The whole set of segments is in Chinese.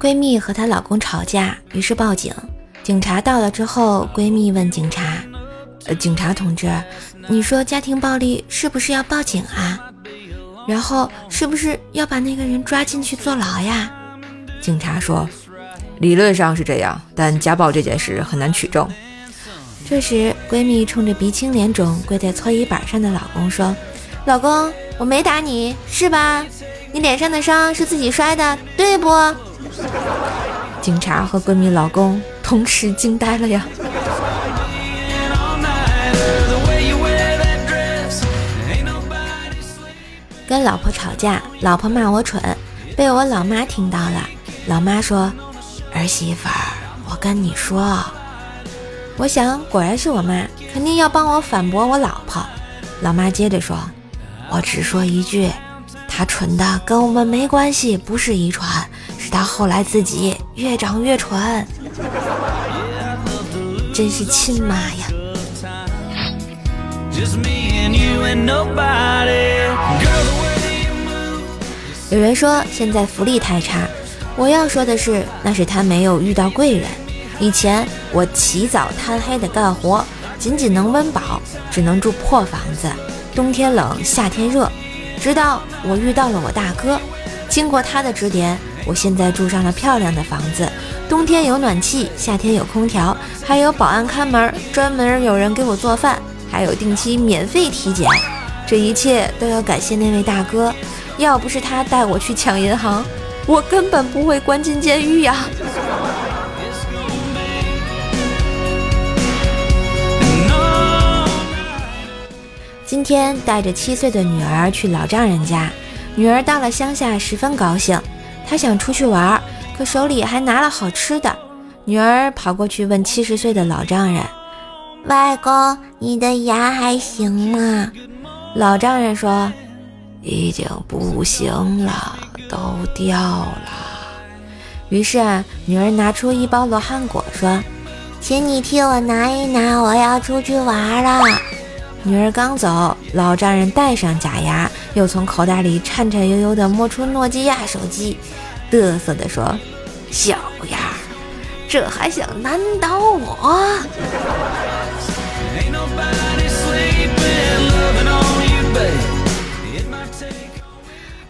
闺蜜和她老公吵架，于是报警。警察到了之后，闺蜜问警察：“呃，警察同志，你说家庭暴力是不是要报警啊？然后是不是要把那个人抓进去坐牢呀？”警察说：“理论上是这样，但家暴这件事很难取证。”这时，闺蜜冲着鼻青脸肿跪在搓衣板上的老公说：“老公，我没打你，是吧？你脸上的伤是自己摔的，对不？” 警察和闺蜜老公同时惊呆了呀！跟老婆吵架，老婆骂我蠢，被我老妈听到了。老妈说：“儿媳妇儿，我跟你说。”我想，果然是我妈，肯定要帮我反驳我老婆。老妈接着说：“我只说一句，她蠢的跟我们没关系，不是遗传。”他后来自己越长越蠢，真是亲妈呀！有人说现在福利太差，我要说的是，那是他没有遇到贵人。以前我起早贪黑的干活，仅仅能温饱，只能住破房子，冬天冷，夏天热。直到我遇到了我大哥，经过他的指点。我现在住上了漂亮的房子，冬天有暖气，夏天有空调，还有保安看门，专门有人给我做饭，还有定期免费体检。这一切都要感谢那位大哥，要不是他带我去抢银行，我根本不会关进监狱呀。今天带着七岁的女儿去老丈人家，女儿到了乡下，十分高兴。他想出去玩，可手里还拿了好吃的。女儿跑过去问七十岁的老丈人：“外公，你的牙还行吗？”老丈人说：“已经不行了，都掉了。”于是啊，女儿拿出一包罗汉果，说：“请你替我拿一拿，我要出去玩了。”女儿刚走，老丈人戴上假牙，又从口袋里颤颤悠悠地摸出诺基亚手机。嘚瑟地说：“小样儿，这还想难倒我？”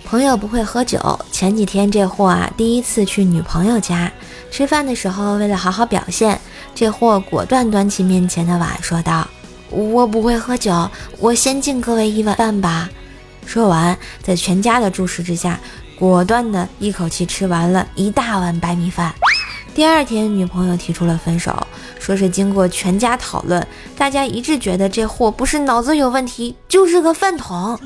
朋友不会喝酒，前几天这货啊，第一次去女朋友家吃饭的时候，为了好好表现，这货果断端起面前的碗，说道：“我不会喝酒，我先敬各位一碗饭吧。”说完，在全家的注视之下。果断的一口气吃完了一大碗白米饭。第二天，女朋友提出了分手，说是经过全家讨论，大家一致觉得这货不是脑子有问题，就是个饭桶。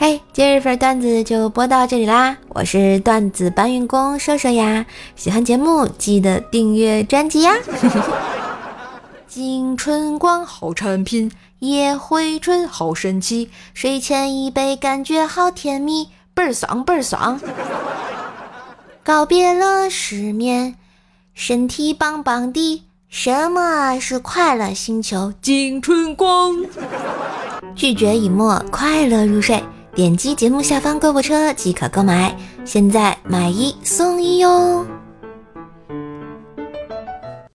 嘿，今日份段子就播到这里啦！我是段子搬运工瘦瘦呀，喜欢节目记得订阅专辑呀。金春光好产品，夜回春好神奇，睡前一杯感觉好甜蜜，倍儿爽倍儿爽。告别了失眠，身体棒棒的。什么是快乐星球？金春光。拒绝以沫，快乐入睡。点击节目下方购物车即可购买，现在买一送一哟。